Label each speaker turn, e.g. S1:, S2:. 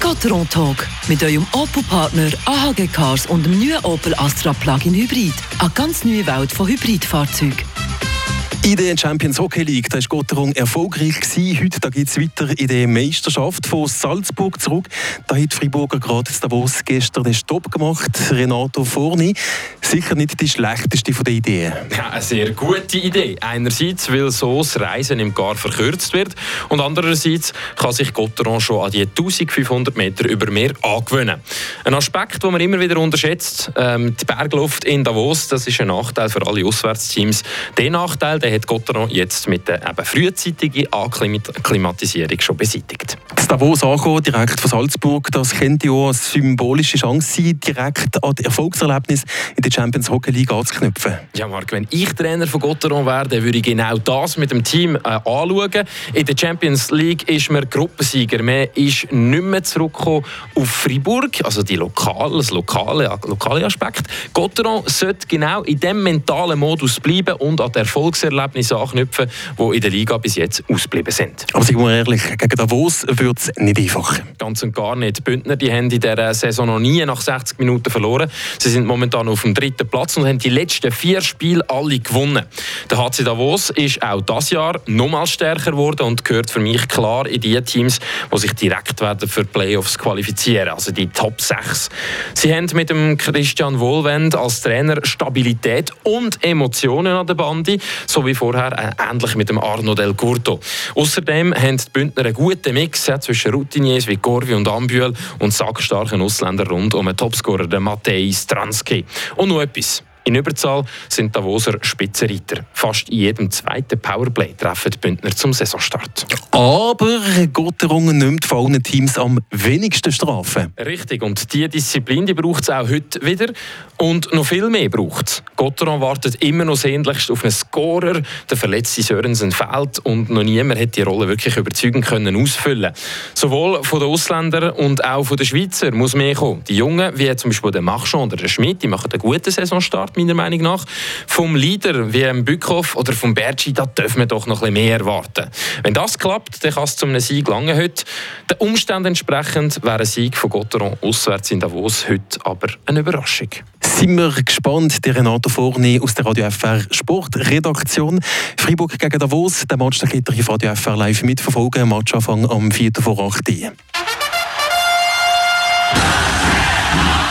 S1: Der Gotteron Talk mit eurem Opel-Partner AHG Cars und dem neuen Opel Astra Plug-in Hybrid. Eine ganz neue Welt von Hybridfahrzeugen.
S2: In der Champions Hockey League da ist Gotterung erfolgreich gewesen. Heute geht es weiter in der Meisterschaft von Salzburg zurück. Da hat Freiburger gerade Davos gestern den Stopp gemacht. Renato Forni, sicher nicht die schlechteste von den Ideen.
S3: Ja, eine sehr gute Idee. Einerseits, weil so das Reisen im Gar verkürzt wird und andererseits kann sich Gotteron schon an die 1500 Meter über Meer angewöhnen. Ein Aspekt, den man immer wieder unterschätzt, ähm, die Bergluft in Davos, das ist ein Nachteil für alle Auswärtsteams. Der Nachteil, den hat Gotteron jetzt mit der eben frühzeitigen Akklimatisierung schon beseitigt.
S2: Das Davos ankommen, direkt von Salzburg, das könnte ja eine symbolische Chance sein, direkt an das Erfolgserlebnis in der Champions Hockey League anzuknüpfen.
S3: Ja, Marc, wenn ich Trainer von Gotteron wäre, dann würde ich genau das mit dem Team äh, anschauen. In der Champions League ist man Gruppensieger. Man ist nicht mehr zurückgekommen auf Fribourg, also die lokale, das lokale, lokale Aspekt. Gotteron sollte genau in diesem mentalen Modus bleiben und an die Erfolgserlebnisse anknüpfen, die in der Liga bis jetzt ausgeblieben sind.
S2: Aber sagen wir ehrlich, gegen Davos wird es nicht einfach.
S3: Ganz und gar nicht. Die Bündner die haben in dieser Saison noch nie nach 60 Minuten verloren. Sie sind momentan auf dem dritten Platz und haben die letzten vier Spiele alle gewonnen. Der HC Davos ist auch das Jahr nochmal stärker geworden und gehört für mich klar in die Teams, die sich direkt werden für Playoffs qualifizieren, also die Top 6. Sie haben mit dem Christian Wohlwend als Trainer Stabilität und Emotionen an der Bande, so wie vorher äh, ähnlich mit dem Arno Del Curto. Außerdem haben die Bündner einen guten Mix zwischen Routiniers wie Gorvi und Ambühl und sackstarken Ausländern rund um den Topscorer, den Matej Stransky. Und noch etwas. In Überzahl sind Davoser Spitzenreiter. Fast in jedem zweiten Powerplay treffen die Bündner zum Saisonstart.
S2: Aber Gotterungen nimmt von allen Teams am wenigsten Strafen.
S3: Richtig, und diese Disziplin die braucht es auch heute wieder. Und noch viel mehr braucht es. Gotteron wartet immer noch sehnlichst auf einen Scorer. Der verletzte Sörensen fehlt und noch niemand hat die Rolle wirklich überzeugend können ausfüllen Sowohl von den Ausländern und auch von den Schweizer muss mehr kommen. Die Jungen, wie zum Beispiel der Machon oder der Schmidt, die machen einen guten Saisonstart meiner Meinung nach. Vom Leader wie dem Bückhoff oder vom Bergi, da dürfen wir doch noch ein bisschen mehr erwarten. Wenn das klappt, dann kann es zu einem Sieg lange heute. Den Umständen entsprechend wäre ein Sieg von Gotteron auswärts in Davos heute aber eine Überraschung.
S2: Sind wir gespannt, der Renato Forni aus der Radio FR Sportredaktion. Freiburg gegen Davos, der Match, den könnt ihr auf Radio FR live mitverfolgen. Matchanfang am 4. vor 8 Uhr.